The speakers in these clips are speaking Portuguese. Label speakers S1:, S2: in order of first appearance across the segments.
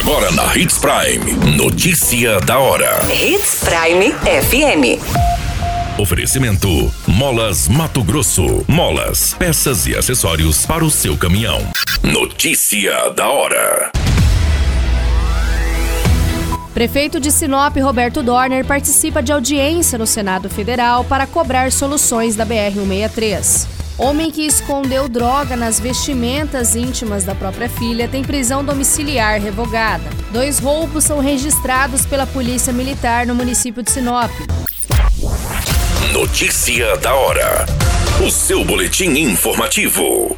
S1: Agora na Hits Prime. Notícia da hora.
S2: Hits Prime FM.
S1: Oferecimento: Molas Mato Grosso. Molas, peças e acessórios para o seu caminhão. Notícia da hora.
S3: Prefeito de Sinop, Roberto Dorner, participa de audiência no Senado Federal para cobrar soluções da BR-163. Homem que escondeu droga nas vestimentas íntimas da própria filha tem prisão domiciliar revogada. Dois roubos são registrados pela Polícia Militar no município de Sinop.
S1: Notícia da hora. O seu boletim informativo.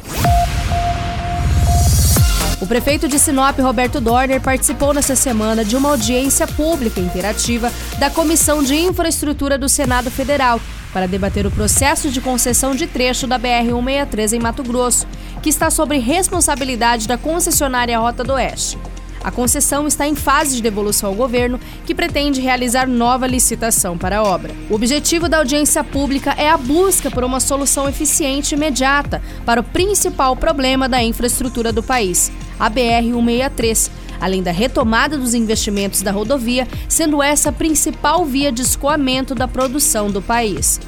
S3: O prefeito de Sinop, Roberto Dorner, participou nesta semana de uma audiência pública interativa da Comissão de Infraestrutura do Senado Federal para debater o processo de concessão de trecho da BR-163 em Mato Grosso, que está sob responsabilidade da concessionária Rota do Oeste. A concessão está em fase de devolução ao governo, que pretende realizar nova licitação para a obra. O objetivo da audiência pública é a busca por uma solução eficiente e imediata para o principal problema da infraestrutura do país, a BR-163, além da retomada dos investimentos da rodovia, sendo essa a principal via de escoamento da produção do país.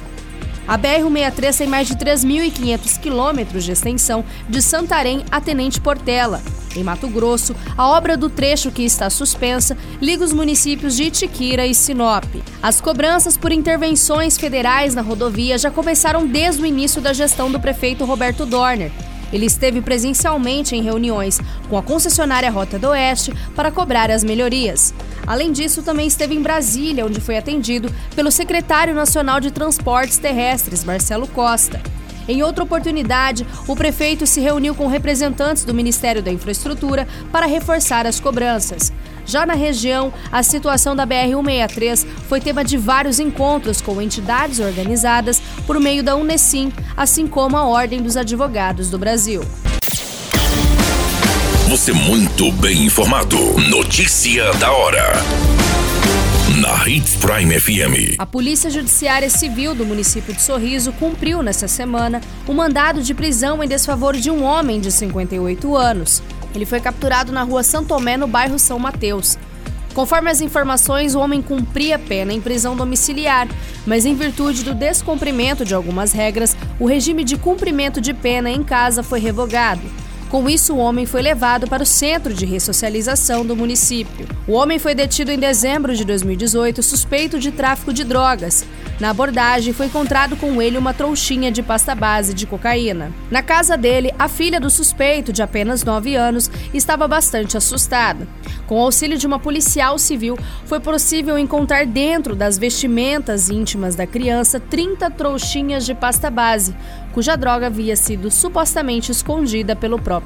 S3: A BR-163 tem mais de 3.500 quilômetros de extensão de Santarém a Tenente Portela. Em Mato Grosso, a obra do trecho que está suspensa liga os municípios de Itiquira e Sinop. As cobranças por intervenções federais na rodovia já começaram desde o início da gestão do prefeito Roberto Dorner. Ele esteve presencialmente em reuniões com a concessionária Rota do Oeste para cobrar as melhorias. Além disso, também esteve em Brasília, onde foi atendido pelo secretário nacional de Transportes Terrestres, Marcelo Costa. Em outra oportunidade, o prefeito se reuniu com representantes do Ministério da Infraestrutura para reforçar as cobranças. Já na região, a situação da BR-163 foi tema de vários encontros com entidades organizadas por meio da Unesim, assim como a Ordem dos Advogados do Brasil.
S1: Você muito bem informado. Notícia da hora. Na Hits Prime FM.
S3: A Polícia Judiciária Civil do município de Sorriso cumpriu nesta semana o mandado de prisão em desfavor de um homem de 58 anos. Ele foi capturado na rua São Tomé, no bairro São Mateus. Conforme as informações, o homem cumpria pena em prisão domiciliar, mas em virtude do descumprimento de algumas regras, o regime de cumprimento de pena em casa foi revogado. Com isso, o homem foi levado para o centro de ressocialização do município. O homem foi detido em dezembro de 2018, suspeito de tráfico de drogas. Na abordagem, foi encontrado com ele uma trouxinha de pasta base de cocaína. Na casa dele, a filha do suspeito, de apenas 9 anos, estava bastante assustada. Com o auxílio de uma policial civil, foi possível encontrar dentro das vestimentas íntimas da criança 30 trouxinhas de pasta base, cuja droga havia sido supostamente escondida pelo próprio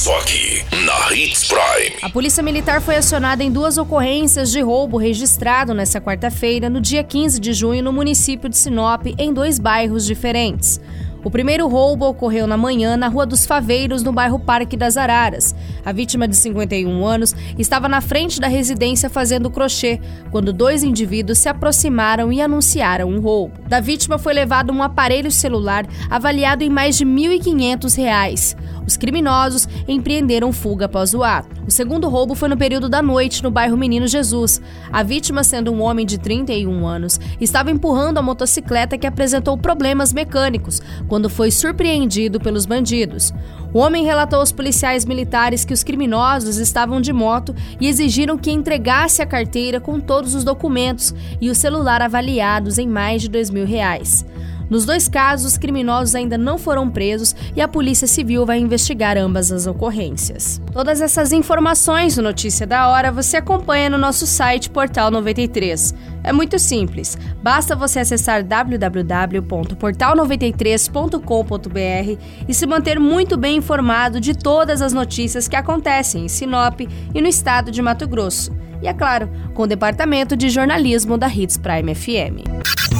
S1: Só aqui, na Hits Prime.
S3: A Polícia Militar foi acionada em duas ocorrências de roubo registrado nesta quarta-feira, no dia 15 de junho, no município de Sinop, em dois bairros diferentes. O primeiro roubo ocorreu na manhã na Rua dos Faveiros, no bairro Parque das Araras. A vítima de 51 anos estava na frente da residência fazendo crochê, quando dois indivíduos se aproximaram e anunciaram um roubo. Da vítima foi levado um aparelho celular avaliado em mais de R$ 1.500. Os criminosos empreenderam fuga após o ato. O segundo roubo foi no período da noite, no bairro Menino Jesus. A vítima, sendo um homem de 31 anos, estava empurrando a motocicleta que apresentou problemas mecânicos quando foi surpreendido pelos bandidos. O homem relatou aos policiais militares que os criminosos estavam de moto e exigiram que entregasse a carteira com todos os documentos e o celular avaliados em mais de dois mil reais. Nos dois casos, os criminosos ainda não foram presos e a Polícia Civil vai investigar ambas as ocorrências. Todas essas informações no Notícia da Hora você acompanha no nosso site Portal 93. É muito simples, basta você acessar www.portal93.com.br e se manter muito bem informado de todas as notícias que acontecem em Sinop e no estado de Mato Grosso. E é claro, com o departamento de jornalismo da Hits Prime FM.